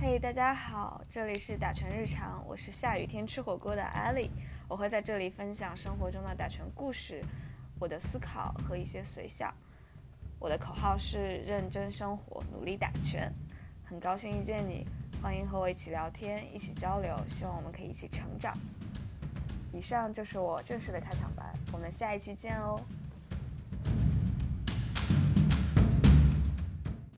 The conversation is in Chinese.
嘿，大家好，这里是打拳日常。我是下雨天吃火锅的艾丽，我会在这里分享生活中的打拳故事、我的思考和一些随想。我的口号是：认真生活，努力打拳。很高兴遇见你，欢迎和我一起聊天，一起交流。希望我们可以一起成长。以上就是我正式的开场白，我们下一期见哦。